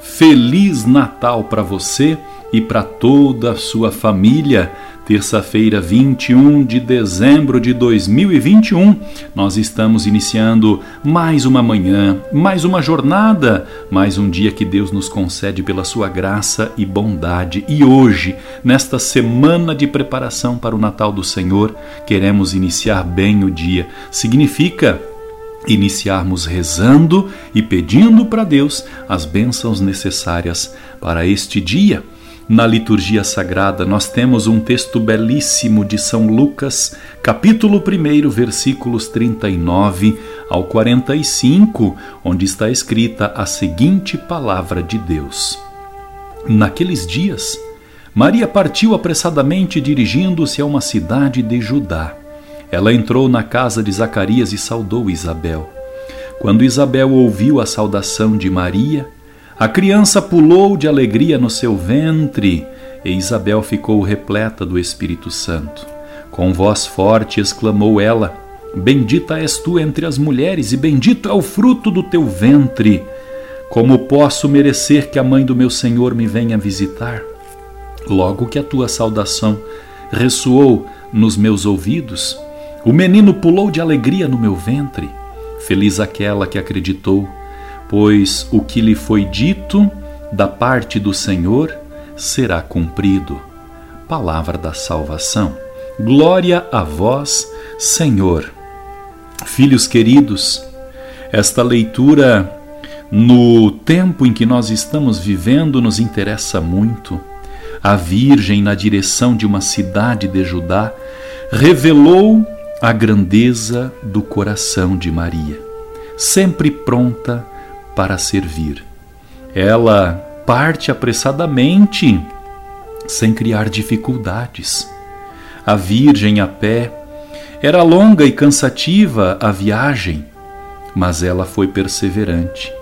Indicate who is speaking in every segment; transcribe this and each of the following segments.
Speaker 1: Feliz Natal para você e para toda a sua família. Terça-feira, 21 de dezembro de 2021, nós estamos iniciando mais uma manhã, mais uma jornada, mais um dia que Deus nos concede pela sua graça e bondade. E hoje, nesta semana de preparação para o Natal do Senhor, queremos iniciar bem o dia. Significa iniciarmos rezando e pedindo para Deus as bênçãos necessárias para este dia. Na liturgia sagrada, nós temos um texto belíssimo de São Lucas, capítulo 1, versículos 39 ao 45, onde está escrita a seguinte palavra de Deus: Naqueles dias, Maria partiu apressadamente dirigindo-se a uma cidade de Judá. Ela entrou na casa de Zacarias e saudou Isabel. Quando Isabel ouviu a saudação de Maria, a criança pulou de alegria no seu ventre e Isabel ficou repleta do Espírito Santo. Com voz forte exclamou ela: Bendita és tu entre as mulheres, e bendito é o fruto do teu ventre. Como posso merecer que a mãe do meu Senhor me venha visitar? Logo que a tua saudação ressoou nos meus ouvidos, o menino pulou de alegria no meu ventre. Feliz aquela que acreditou pois o que lhe foi dito da parte do Senhor será cumprido. Palavra da salvação. Glória a vós, Senhor. Filhos queridos, esta leitura no tempo em que nós estamos vivendo nos interessa muito. A Virgem, na direção de uma cidade de Judá, revelou a grandeza do coração de Maria, sempre pronta para servir. Ela parte apressadamente, sem criar dificuldades. A Virgem a pé era longa e cansativa a viagem, mas ela foi perseverante.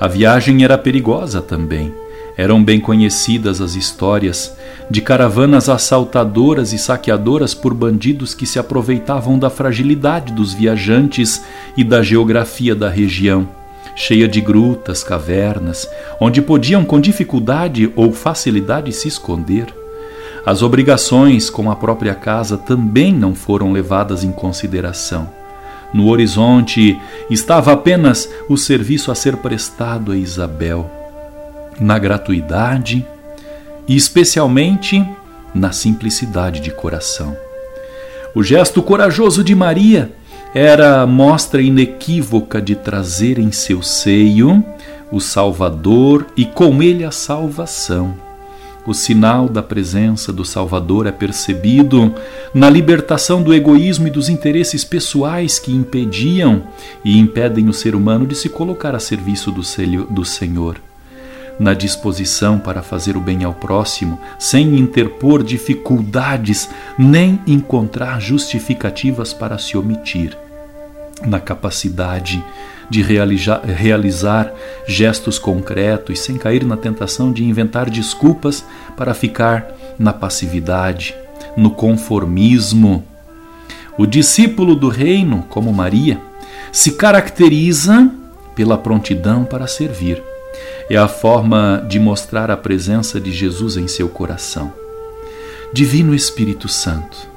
Speaker 1: A viagem era perigosa também. Eram bem conhecidas as histórias de caravanas assaltadoras e saqueadoras por bandidos que se aproveitavam da fragilidade dos viajantes e da geografia da região cheia de grutas, cavernas, onde podiam com dificuldade ou facilidade se esconder. As obrigações com a própria casa também não foram levadas em consideração. No horizonte estava apenas o serviço a ser prestado a Isabel, na gratuidade e especialmente na simplicidade de coração. O gesto corajoso de Maria era a mostra inequívoca de trazer em seu seio o Salvador e com ele a salvação. O sinal da presença do Salvador é percebido na libertação do egoísmo e dos interesses pessoais que impediam e impedem o ser humano de se colocar a serviço do Senhor. Na disposição para fazer o bem ao próximo, sem interpor dificuldades nem encontrar justificativas para se omitir na capacidade de realizar, realizar gestos concretos sem cair na tentação de inventar desculpas para ficar na passividade, no conformismo. O discípulo do reino, como Maria, se caracteriza pela prontidão para servir. É a forma de mostrar a presença de Jesus em seu coração. Divino Espírito Santo,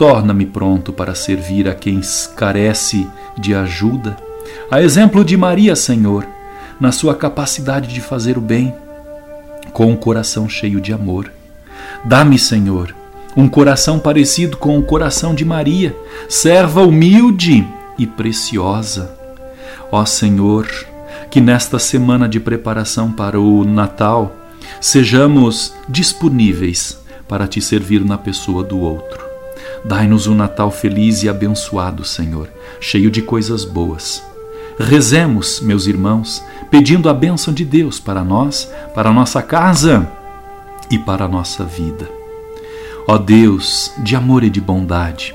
Speaker 1: Torna-me pronto para servir a quem carece de ajuda. A exemplo de Maria, Senhor, na sua capacidade de fazer o bem, com um coração cheio de amor. Dá-me, Senhor, um coração parecido com o coração de Maria, serva humilde e preciosa. Ó Senhor, que nesta semana de preparação para o Natal sejamos disponíveis para te servir na pessoa do outro. Dai-nos um Natal feliz e abençoado, Senhor, cheio de coisas boas. Rezemos, meus irmãos, pedindo a bênção de Deus para nós, para a nossa casa e para a nossa vida. Ó Deus de amor e de bondade,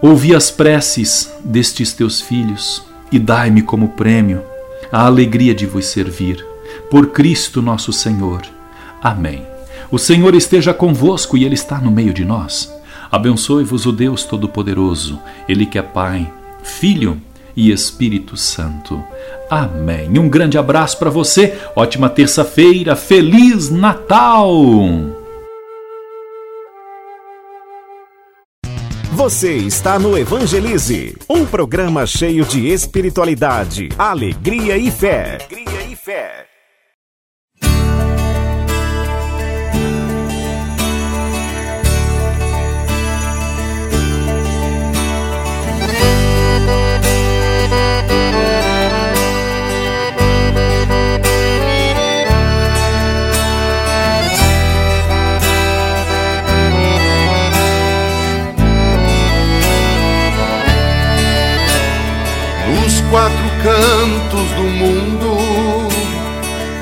Speaker 1: ouvi as preces destes teus filhos e dai-me como prêmio a alegria de vos servir. Por Cristo nosso Senhor. Amém. O Senhor esteja convosco e Ele está no meio de nós. Abençoe-vos o Deus Todo-Poderoso, Ele que é Pai, Filho e Espírito Santo. Amém. Um grande abraço para você, ótima terça-feira, Feliz Natal!
Speaker 2: Você está no Evangelize, um programa cheio de espiritualidade, alegria e fé. Alegria e fé.
Speaker 3: Quatro cantos do mundo.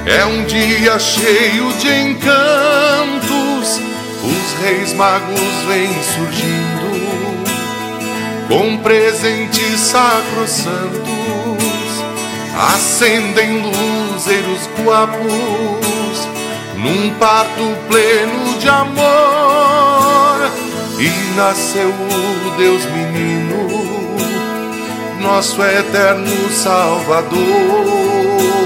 Speaker 3: É um dia cheio de encantos, os reis magos vêm surgindo com presentes sacrosantos, acendem luzeiros guapos num parto pleno de amor. E nasceu o Deus menino nosso eterno Salvador.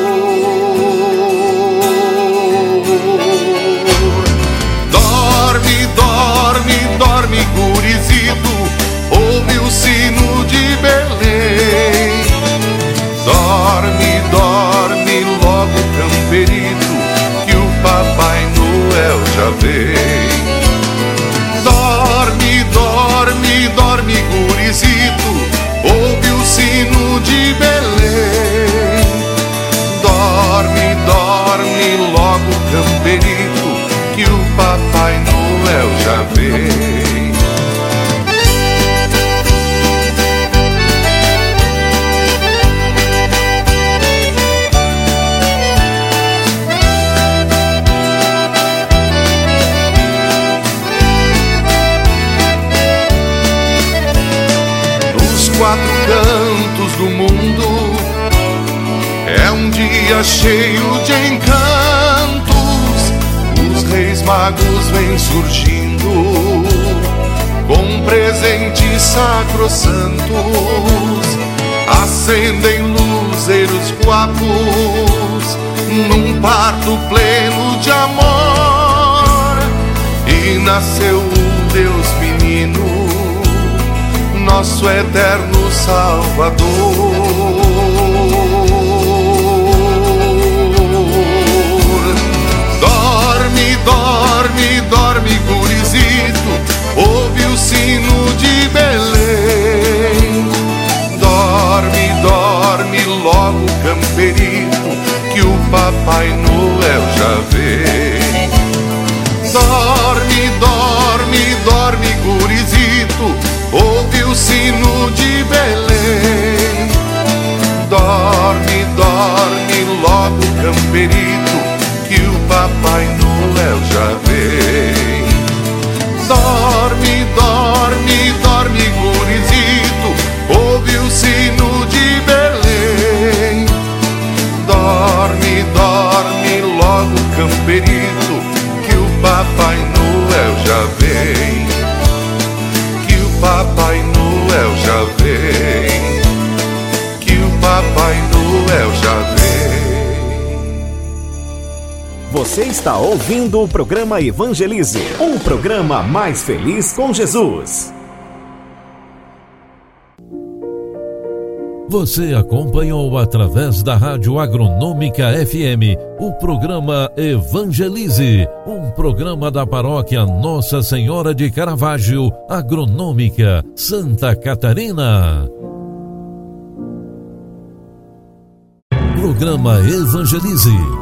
Speaker 3: Dia cheio de encantos, os reis magos vêm surgindo com presentes sacrosantos, acendem luzeiros guapos num parto pleno de amor. E nasceu o Deus menino nosso eterno Salvador.
Speaker 2: Você está ouvindo o programa Evangelize, um programa mais feliz com Jesus.
Speaker 4: Você acompanhou através da Rádio Agronômica FM o programa Evangelize, um programa da paróquia Nossa Senhora de Caravaggio, Agronômica, Santa Catarina. Programa Evangelize.